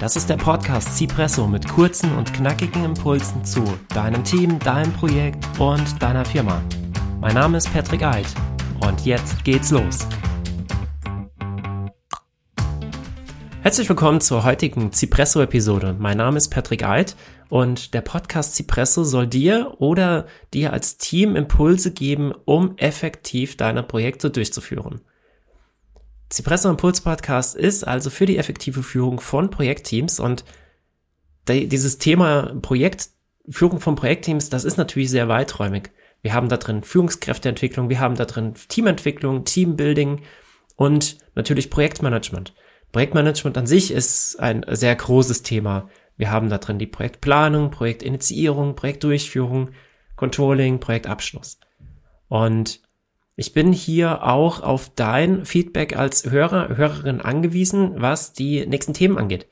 Das ist der Podcast Cipresso mit kurzen und knackigen Impulsen zu deinem Team, deinem Projekt und deiner Firma. Mein Name ist Patrick Eid und jetzt geht's los. Herzlich willkommen zur heutigen Cipresso-Episode. Mein Name ist Patrick Eid und der Podcast Cipresso soll dir oder dir als Team Impulse geben, um effektiv deine Projekte durchzuführen. Cipresso Impuls Podcast ist also für die effektive Führung von Projektteams und dieses Thema Projekt, Führung von Projektteams, das ist natürlich sehr weiträumig. Wir haben da drin Führungskräfteentwicklung, wir haben da drin Teamentwicklung, Teambuilding und natürlich Projektmanagement. Projektmanagement an sich ist ein sehr großes Thema. Wir haben da drin die Projektplanung, Projektinitiierung, Projektdurchführung, Controlling, Projektabschluss. Und ich bin hier auch auf dein Feedback als Hörer, Hörerin angewiesen, was die nächsten Themen angeht.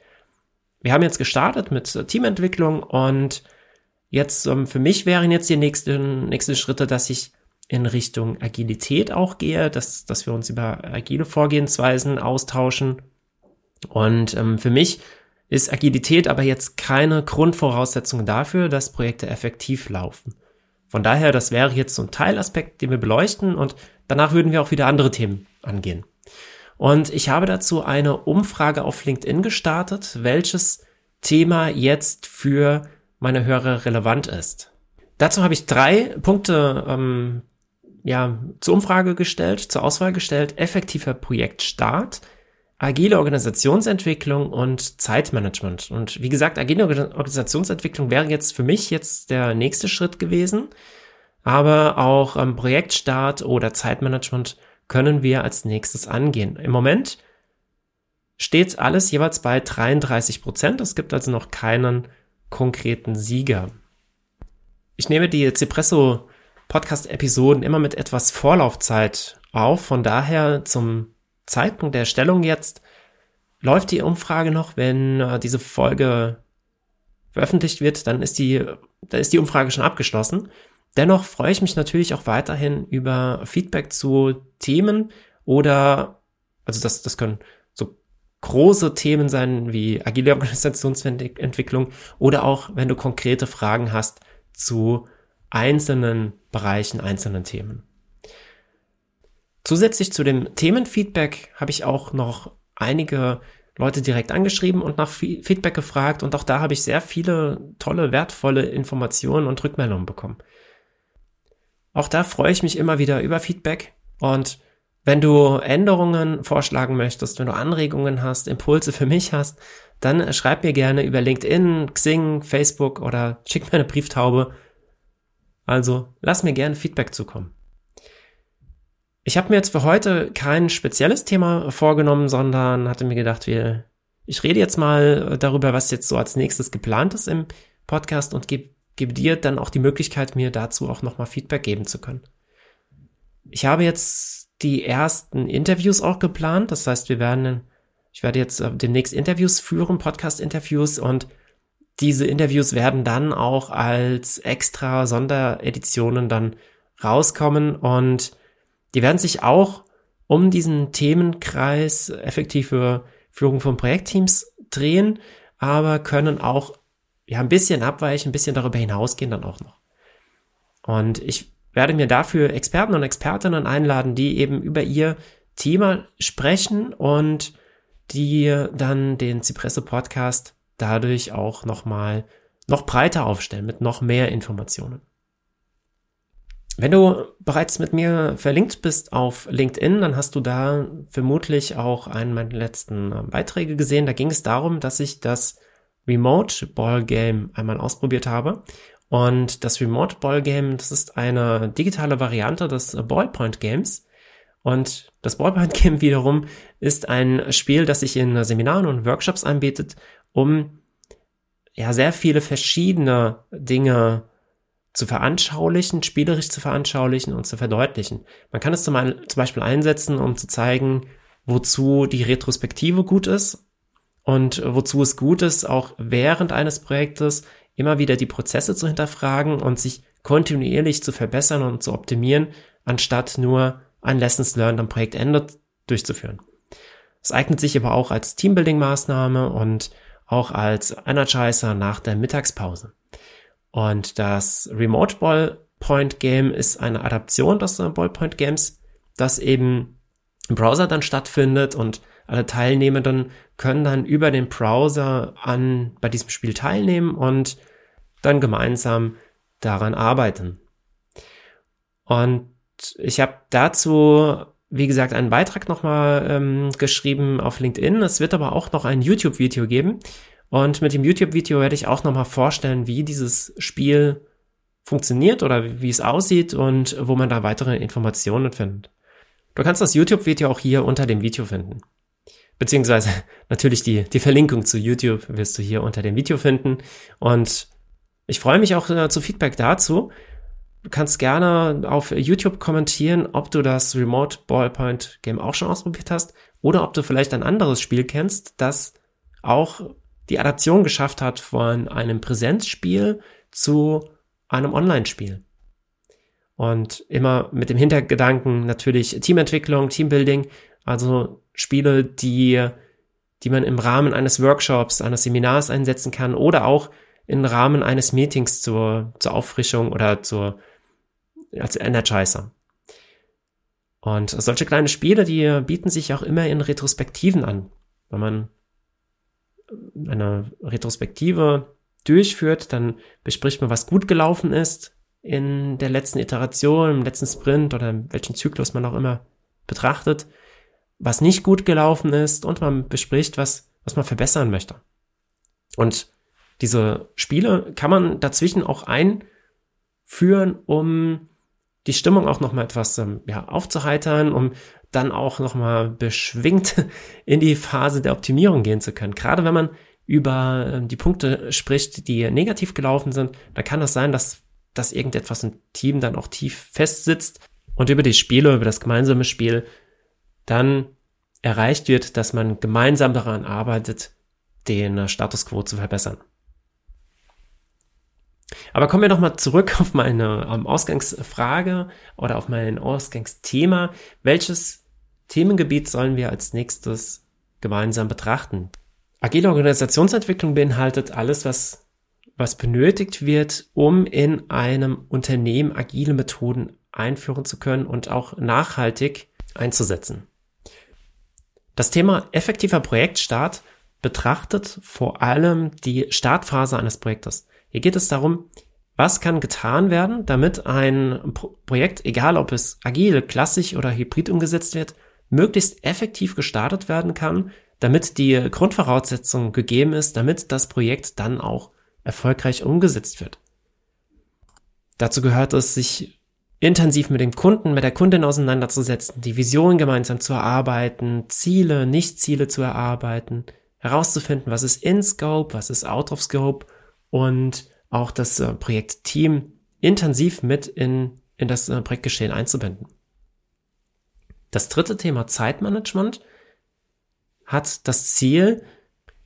Wir haben jetzt gestartet mit Teamentwicklung und jetzt ähm, für mich wären jetzt die nächsten, nächsten Schritte, dass ich in Richtung Agilität auch gehe, dass, dass wir uns über agile Vorgehensweisen austauschen. Und ähm, für mich ist Agilität aber jetzt keine Grundvoraussetzung dafür, dass Projekte effektiv laufen. Von daher, das wäre jetzt so ein Teilaspekt, den wir beleuchten und danach würden wir auch wieder andere Themen angehen. Und ich habe dazu eine Umfrage auf LinkedIn gestartet, welches Thema jetzt für meine Hörer relevant ist. Dazu habe ich drei Punkte ähm, ja, zur Umfrage gestellt, zur Auswahl gestellt. Effektiver Projektstart, agile Organisationsentwicklung und Zeitmanagement. Und wie gesagt, agile Organisationsentwicklung wäre jetzt für mich jetzt der nächste Schritt gewesen. Aber auch ähm, Projektstart oder Zeitmanagement können wir als nächstes angehen. Im Moment steht alles jeweils bei 33 Prozent. Es gibt also noch keinen konkreten Sieger. Ich nehme die Cipresso Podcast Episoden immer mit etwas Vorlaufzeit auf. Von daher zum Zeitpunkt der Stellung jetzt läuft die Umfrage noch, wenn äh, diese Folge veröffentlicht wird, dann ist die, da ist die Umfrage schon abgeschlossen. Dennoch freue ich mich natürlich auch weiterhin über Feedback zu Themen oder, also das, das können so große Themen sein wie agile Organisationsentwicklung oder auch, wenn du konkrete Fragen hast zu einzelnen Bereichen, einzelnen Themen. Zusätzlich zu dem Themenfeedback habe ich auch noch einige Leute direkt angeschrieben und nach Feedback gefragt und auch da habe ich sehr viele tolle, wertvolle Informationen und Rückmeldungen bekommen. Auch da freue ich mich immer wieder über Feedback und wenn du Änderungen vorschlagen möchtest, wenn du Anregungen hast, Impulse für mich hast, dann schreib mir gerne über LinkedIn, Xing, Facebook oder schick mir eine Brieftaube. Also lass mir gerne Feedback zukommen. Ich habe mir jetzt für heute kein spezielles Thema vorgenommen, sondern hatte mir gedacht, wir, ich rede jetzt mal darüber, was jetzt so als nächstes geplant ist im Podcast und gebe gebe dir dann auch die Möglichkeit, mir dazu auch nochmal Feedback geben zu können. Ich habe jetzt die ersten Interviews auch geplant. Das heißt, wir werden, ich werde jetzt äh, demnächst Interviews führen, Podcast-Interviews und diese Interviews werden dann auch als extra Sondereditionen dann rauskommen und die werden sich auch um diesen Themenkreis effektive Führung von Projektteams drehen, aber können auch ja ein bisschen abweichen, ein bisschen darüber hinausgehen dann auch noch. Und ich werde mir dafür Experten und Expertinnen einladen, die eben über ihr Thema sprechen und die dann den Cipresso Podcast dadurch auch nochmal noch breiter aufstellen mit noch mehr Informationen. Wenn du bereits mit mir verlinkt bist auf LinkedIn, dann hast du da vermutlich auch einen meiner letzten äh, Beiträge gesehen. Da ging es darum, dass ich das Remote Ball Game einmal ausprobiert habe. Und das Remote Ball Game, das ist eine digitale Variante des Ballpoint Games. Und das Ballpoint Game wiederum ist ein Spiel, das sich in Seminaren und Workshops anbietet, um ja sehr viele verschiedene Dinge zu veranschaulichen, spielerisch zu veranschaulichen und zu verdeutlichen. Man kann es zum, zum Beispiel einsetzen, um zu zeigen, wozu die Retrospektive gut ist und wozu es gut ist, auch während eines Projektes immer wieder die Prozesse zu hinterfragen und sich kontinuierlich zu verbessern und zu optimieren, anstatt nur ein Lessons Learned am Projektende durchzuführen. Es eignet sich aber auch als Teambuilding-Maßnahme und auch als Energizer nach der Mittagspause. Und das Remote Ballpoint Game ist eine Adaption des Ballpoint Games, das eben im Browser dann stattfindet und alle Teilnehmenden können dann über den Browser an bei diesem Spiel teilnehmen und dann gemeinsam daran arbeiten. Und ich habe dazu, wie gesagt, einen Beitrag nochmal ähm, geschrieben auf LinkedIn. Es wird aber auch noch ein YouTube-Video geben. Und mit dem YouTube-Video werde ich auch nochmal vorstellen, wie dieses Spiel funktioniert oder wie es aussieht und wo man da weitere Informationen findet. Du kannst das YouTube-Video auch hier unter dem Video finden. Beziehungsweise natürlich die, die Verlinkung zu YouTube wirst du hier unter dem Video finden. Und ich freue mich auch äh, zu Feedback dazu. Du kannst gerne auf YouTube kommentieren, ob du das Remote Ballpoint Game auch schon ausprobiert hast oder ob du vielleicht ein anderes Spiel kennst, das auch die Adaption geschafft hat von einem Präsenzspiel zu einem Online-Spiel. Und immer mit dem Hintergedanken natürlich Teamentwicklung, Teambuilding, also Spiele, die, die man im Rahmen eines Workshops, eines Seminars einsetzen kann oder auch im Rahmen eines Meetings zur, zur Auffrischung oder zur, als Energizer. Und solche kleine Spiele, die bieten sich auch immer in Retrospektiven an. Wenn man eine Retrospektive durchführt, dann bespricht man, was gut gelaufen ist in der letzten Iteration, im letzten Sprint oder welchen Zyklus man auch immer betrachtet, was nicht gut gelaufen ist und man bespricht, was, was man verbessern möchte. Und diese Spiele kann man dazwischen auch einführen, um die Stimmung auch nochmal etwas ähm, ja, aufzuheitern, um dann auch nochmal beschwingt in die Phase der Optimierung gehen zu können. Gerade wenn man über ähm, die Punkte spricht, die negativ gelaufen sind, dann kann es das sein, dass, dass irgendetwas im Team dann auch tief festsitzt und über die Spiele, über das gemeinsame Spiel dann erreicht wird, dass man gemeinsam daran arbeitet, den äh, Status quo zu verbessern. Aber kommen wir nochmal zurück auf meine um, Ausgangsfrage oder auf mein Ausgangsthema. Welches Themengebiet sollen wir als nächstes gemeinsam betrachten? Agile Organisationsentwicklung beinhaltet alles, was, was benötigt wird, um in einem Unternehmen agile Methoden einführen zu können und auch nachhaltig einzusetzen. Das Thema effektiver Projektstart betrachtet vor allem die Startphase eines Projektes. Hier geht es darum, was kann getan werden, damit ein Projekt, egal ob es agil, klassisch oder hybrid umgesetzt wird, möglichst effektiv gestartet werden kann, damit die Grundvoraussetzung gegeben ist, damit das Projekt dann auch erfolgreich umgesetzt wird. Dazu gehört es, sich intensiv mit dem Kunden, mit der Kundin auseinanderzusetzen, die Vision gemeinsam zu erarbeiten, Ziele, Nicht-Ziele zu erarbeiten, herauszufinden, was ist in Scope, was ist out of Scope und auch das äh, Projektteam intensiv mit in, in das äh, Projektgeschehen einzubinden. Das dritte Thema Zeitmanagement hat das Ziel,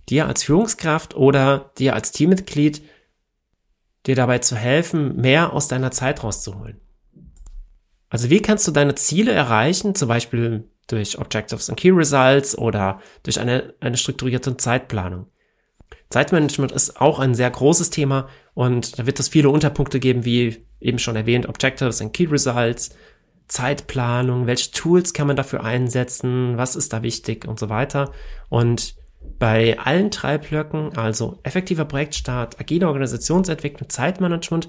dir als Führungskraft oder dir als Teammitglied dir dabei zu helfen, mehr aus deiner Zeit rauszuholen. Also wie kannst du deine Ziele erreichen, zum Beispiel durch Objectives and Key Results oder durch eine, eine strukturierte Zeitplanung? Zeitmanagement ist auch ein sehr großes Thema und da wird es viele Unterpunkte geben, wie eben schon erwähnt, Objectives and Key Results, Zeitplanung, welche Tools kann man dafür einsetzen, was ist da wichtig und so weiter. Und bei allen drei Blöcken, also effektiver Projektstart, agile Organisationsentwicklung, Zeitmanagement,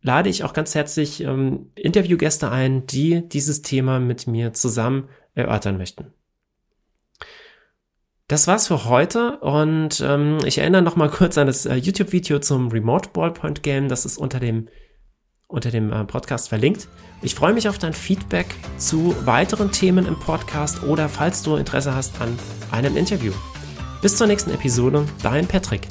lade ich auch ganz herzlich ähm, Interviewgäste ein, die dieses Thema mit mir zusammen erörtern möchten. Das war's für heute und ähm, ich erinnere noch mal kurz an das äh, YouTube-Video zum Remote Ballpoint Game. Das ist unter dem unter dem äh, Podcast verlinkt. Ich freue mich auf dein Feedback zu weiteren Themen im Podcast oder falls du Interesse hast an einem Interview. Bis zur nächsten Episode, dein Patrick.